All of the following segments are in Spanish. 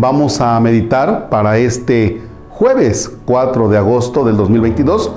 Vamos a meditar para este jueves 4 de agosto del 2022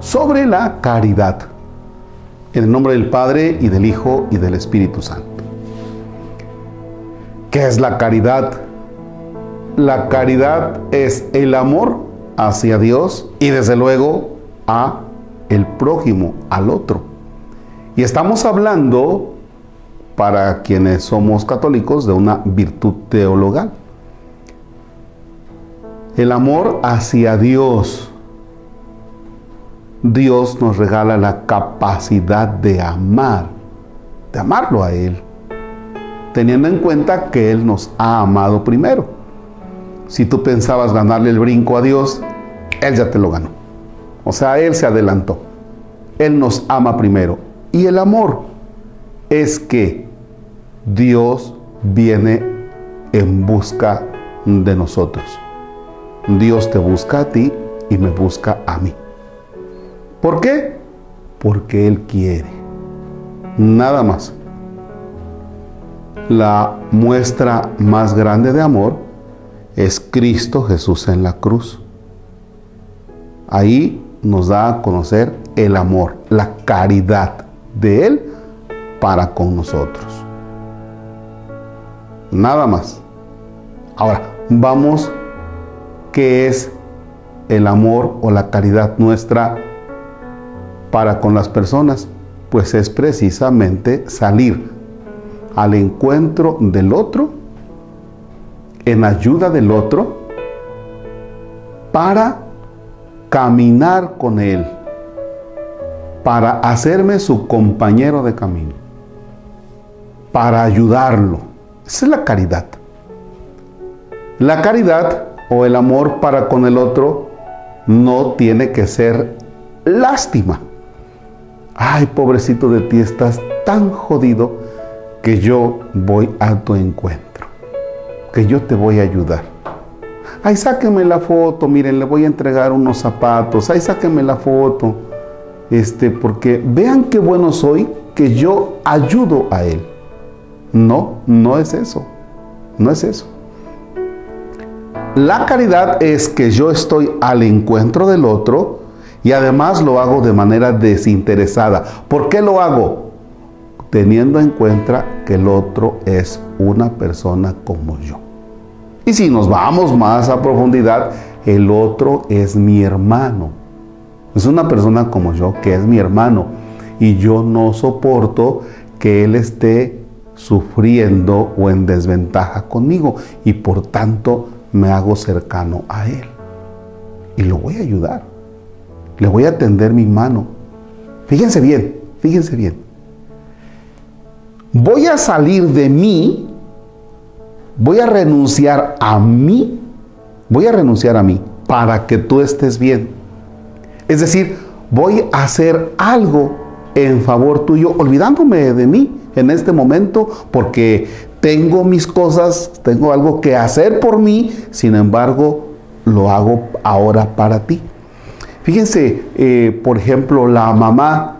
sobre la caridad. En el nombre del Padre y del Hijo y del Espíritu Santo. ¿Qué es la caridad? La caridad es el amor hacia Dios y desde luego a el prójimo, al otro. Y estamos hablando para quienes somos católicos de una virtud teologal el amor hacia Dios. Dios nos regala la capacidad de amar, de amarlo a Él, teniendo en cuenta que Él nos ha amado primero. Si tú pensabas ganarle el brinco a Dios, Él ya te lo ganó. O sea, Él se adelantó. Él nos ama primero. Y el amor es que Dios viene en busca de nosotros. Dios te busca a ti y me busca a mí. ¿Por qué? Porque Él quiere. Nada más. La muestra más grande de amor es Cristo Jesús en la cruz. Ahí nos da a conocer el amor, la caridad de Él para con nosotros. Nada más. Ahora, vamos qué es el amor o la caridad nuestra para con las personas? Pues es precisamente salir al encuentro del otro, en ayuda del otro, para caminar con él, para hacerme su compañero de camino, para ayudarlo. Esa es la caridad. La caridad o el amor para con el otro no tiene que ser lástima. Ay, pobrecito de ti, estás tan jodido que yo voy a tu encuentro, que yo te voy a ayudar. Ay, sáquenme la foto, miren, le voy a entregar unos zapatos. Ay, sáquenme la foto. Este, porque vean qué bueno soy que yo ayudo a él. No, no es eso. No es eso. La caridad es que yo estoy al encuentro del otro y además lo hago de manera desinteresada. ¿Por qué lo hago? Teniendo en cuenta que el otro es una persona como yo. Y si nos vamos más a profundidad, el otro es mi hermano. Es una persona como yo que es mi hermano. Y yo no soporto que él esté sufriendo o en desventaja conmigo. Y por tanto me hago cercano a Él. Y lo voy a ayudar. Le voy a tender mi mano. Fíjense bien, fíjense bien. Voy a salir de mí, voy a renunciar a mí, voy a renunciar a mí para que tú estés bien. Es decir, voy a hacer algo en favor tuyo, olvidándome de mí en este momento, porque tengo mis cosas, tengo algo que hacer por mí, sin embargo, lo hago ahora para ti. Fíjense, eh, por ejemplo, la mamá,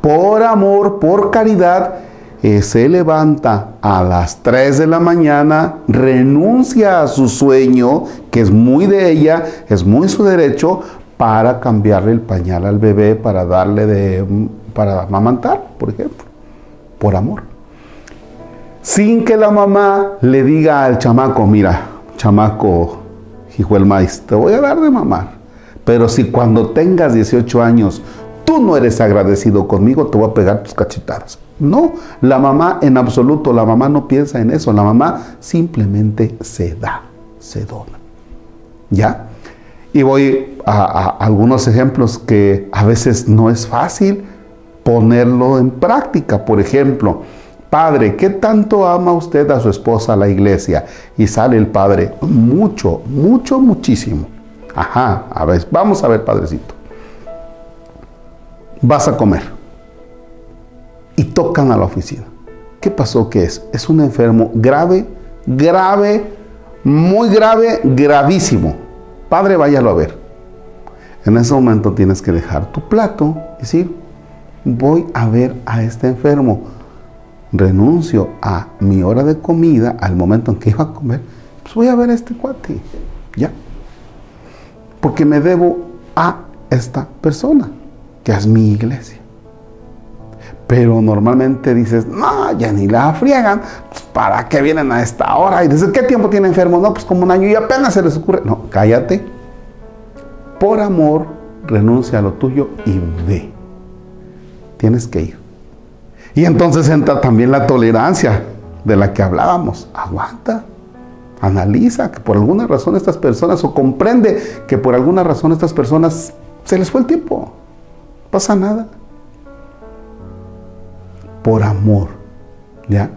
por amor, por caridad, eh, se levanta a las 3 de la mañana, renuncia a su sueño, que es muy de ella, es muy su derecho, para cambiarle el pañal al bebé, para darle de, para amamantar, por ejemplo, por amor sin que la mamá le diga al chamaco, mira, chamaco, hijo el maíz, te voy a dar de mamar. Pero si cuando tengas 18 años tú no eres agradecido conmigo, te voy a pegar tus cachetadas. No, la mamá en absoluto, la mamá no piensa en eso, la mamá simplemente se da, se dona. ¿Ya? Y voy a, a algunos ejemplos que a veces no es fácil ponerlo en práctica. Por ejemplo, Padre, ¿qué tanto ama usted a su esposa, la iglesia? Y sale el padre, mucho, mucho, muchísimo. Ajá, a ver, vamos a ver, padrecito. Vas a comer. Y tocan a la oficina. ¿Qué pasó? ¿Qué es? Es un enfermo grave, grave, muy grave, gravísimo. Padre, váyalo a ver. En ese momento tienes que dejar tu plato y decir, voy a ver a este enfermo renuncio a mi hora de comida, al momento en que iba a comer, pues voy a ver a este cuate. Ya. Porque me debo a esta persona, que es mi iglesia. Pero normalmente dices, no, ya ni la friegan, pues, ¿para qué vienen a esta hora? ¿Y desde qué tiempo tiene enfermo? No, pues como un año y apenas se les ocurre. No, cállate. Por amor, renuncia a lo tuyo y ve. Tienes que ir. Y entonces entra también la tolerancia de la que hablábamos. Aguanta, analiza que por alguna razón estas personas, o comprende que por alguna razón estas personas se les fue el tiempo. No pasa nada. Por amor, ¿ya?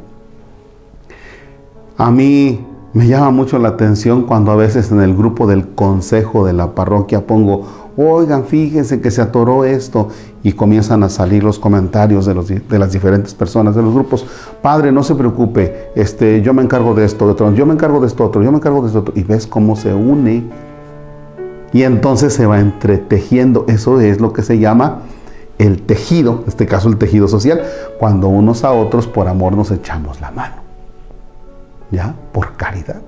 A mí me llama mucho la atención cuando a veces en el grupo del consejo de la parroquia pongo, oigan, fíjense que se atoró esto y comienzan a salir los comentarios de, los, de, las diferentes personas de los grupos. Padre, no se preocupe, este, yo me encargo de esto, de otro, yo me encargo de esto otro, yo me encargo de esto otro. Y ves cómo se une. Y entonces se va entretejiendo. Eso es lo que se llama el tejido, en este caso el tejido social, cuando unos a otros por amor nos echamos la mano. ¿Ya? Por caridad.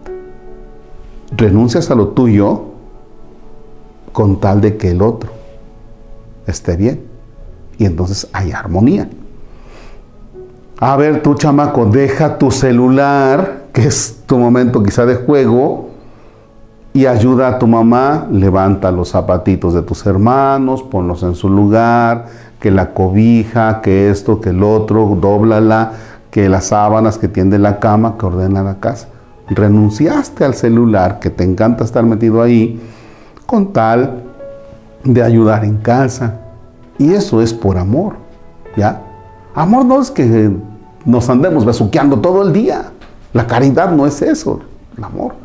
Renuncias a lo tuyo con tal de que el otro esté bien. Y entonces hay armonía. A ver, tu chamaco, deja tu celular, que es tu momento quizá de juego, y ayuda a tu mamá, levanta los zapatitos de tus hermanos, ponlos en su lugar, que la cobija, que esto, que el otro, dóblala, que las sábanas, que tiende la cama, que ordena la casa. Renunciaste al celular, que te encanta estar metido ahí, con tal de ayudar en casa. Y eso es por amor, ¿ya? Amor no es que nos andemos besuqueando todo el día. La caridad no es eso, el amor.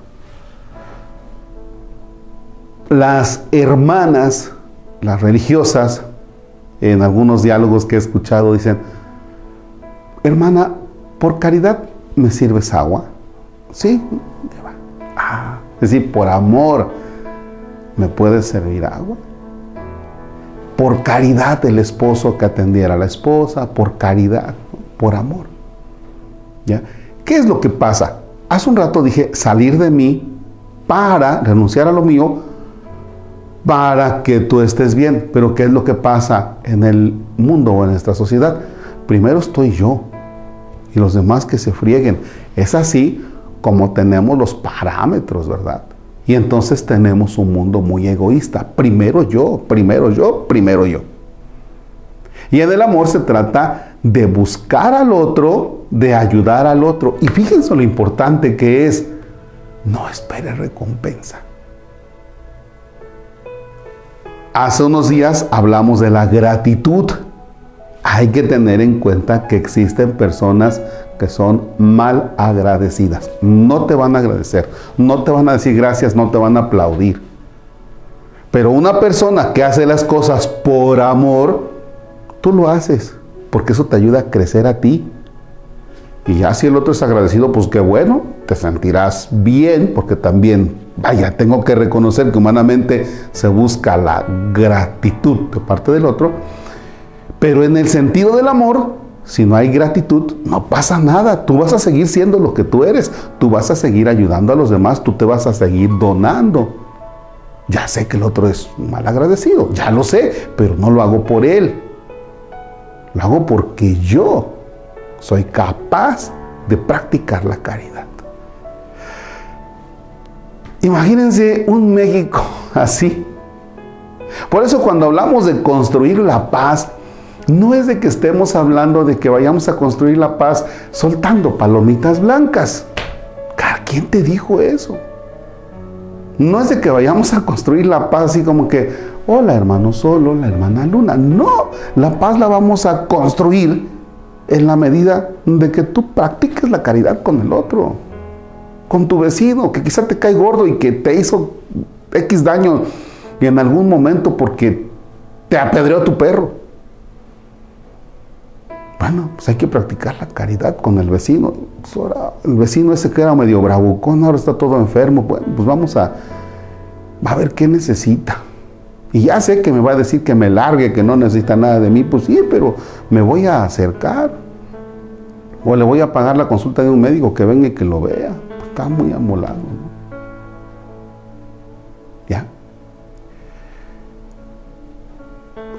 Las hermanas, las religiosas, en algunos diálogos que he escuchado dicen, hermana, por caridad me sirves agua. Sí, ah, es decir, por amor me puedes servir agua por caridad el esposo que atendiera a la esposa, por caridad, por amor. ¿Ya? ¿Qué es lo que pasa? Hace un rato dije salir de mí para renunciar a lo mío, para que tú estés bien. Pero ¿qué es lo que pasa en el mundo o en esta sociedad? Primero estoy yo y los demás que se frieguen. Es así como tenemos los parámetros, ¿verdad? Y entonces tenemos un mundo muy egoísta. Primero yo, primero yo, primero yo. Y en el amor se trata de buscar al otro, de ayudar al otro. Y fíjense lo importante que es, no espere recompensa. Hace unos días hablamos de la gratitud. Hay que tener en cuenta que existen personas que son mal agradecidas. No te van a agradecer, no te van a decir gracias, no te van a aplaudir. Pero una persona que hace las cosas por amor, tú lo haces, porque eso te ayuda a crecer a ti. Y ya si el otro es agradecido, pues qué bueno, te sentirás bien, porque también, vaya, tengo que reconocer que humanamente se busca la gratitud de parte del otro, pero en el sentido del amor, si no hay gratitud, no pasa nada. Tú vas a seguir siendo lo que tú eres. Tú vas a seguir ayudando a los demás. Tú te vas a seguir donando. Ya sé que el otro es mal agradecido. Ya lo sé. Pero no lo hago por él. Lo hago porque yo soy capaz de practicar la caridad. Imagínense un México así. Por eso cuando hablamos de construir la paz, no es de que estemos hablando de que vayamos a construir la paz soltando palomitas blancas. ¿Quién te dijo eso? No es de que vayamos a construir la paz así como que, hola hermano solo, la hermana luna. No, la paz la vamos a construir en la medida de que tú practiques la caridad con el otro, con tu vecino, que quizá te cae gordo y que te hizo X daño y en algún momento porque te apedreó tu perro. Bueno, pues hay que practicar la caridad con el vecino. Pues ahora el vecino ese que era medio bravucón, ahora está todo enfermo. Bueno, pues vamos a, va a ver qué necesita. Y ya sé que me va a decir que me largue, que no necesita nada de mí. Pues sí, pero me voy a acercar. O le voy a pagar la consulta de un médico que venga y que lo vea. Pues está muy amolado. ¿no? Ya.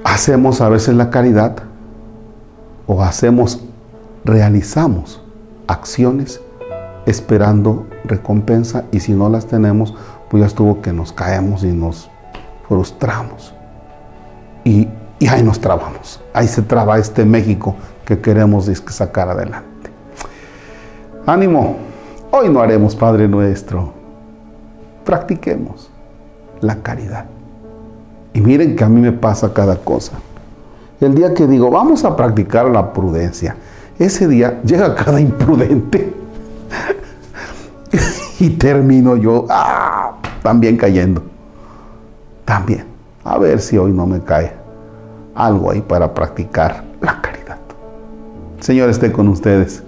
Hacemos a veces la caridad o hacemos, realizamos acciones esperando recompensa y si no las tenemos, pues ya estuvo que nos caemos y nos frustramos. Y, y ahí nos trabamos. Ahí se traba este México que queremos sacar adelante. Ánimo, hoy no haremos Padre nuestro. Practiquemos la caridad. Y miren que a mí me pasa cada cosa. El día que digo, vamos a practicar la prudencia, ese día llega cada imprudente. y termino yo ah, también cayendo. También. A ver si hoy no me cae algo ahí para practicar la caridad. Señor esté con ustedes.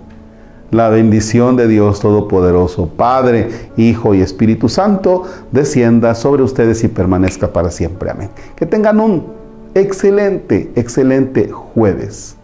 La bendición de Dios Todopoderoso, Padre, Hijo y Espíritu Santo, descienda sobre ustedes y permanezca para siempre. Amén. Que tengan un excelente, excelente jueves.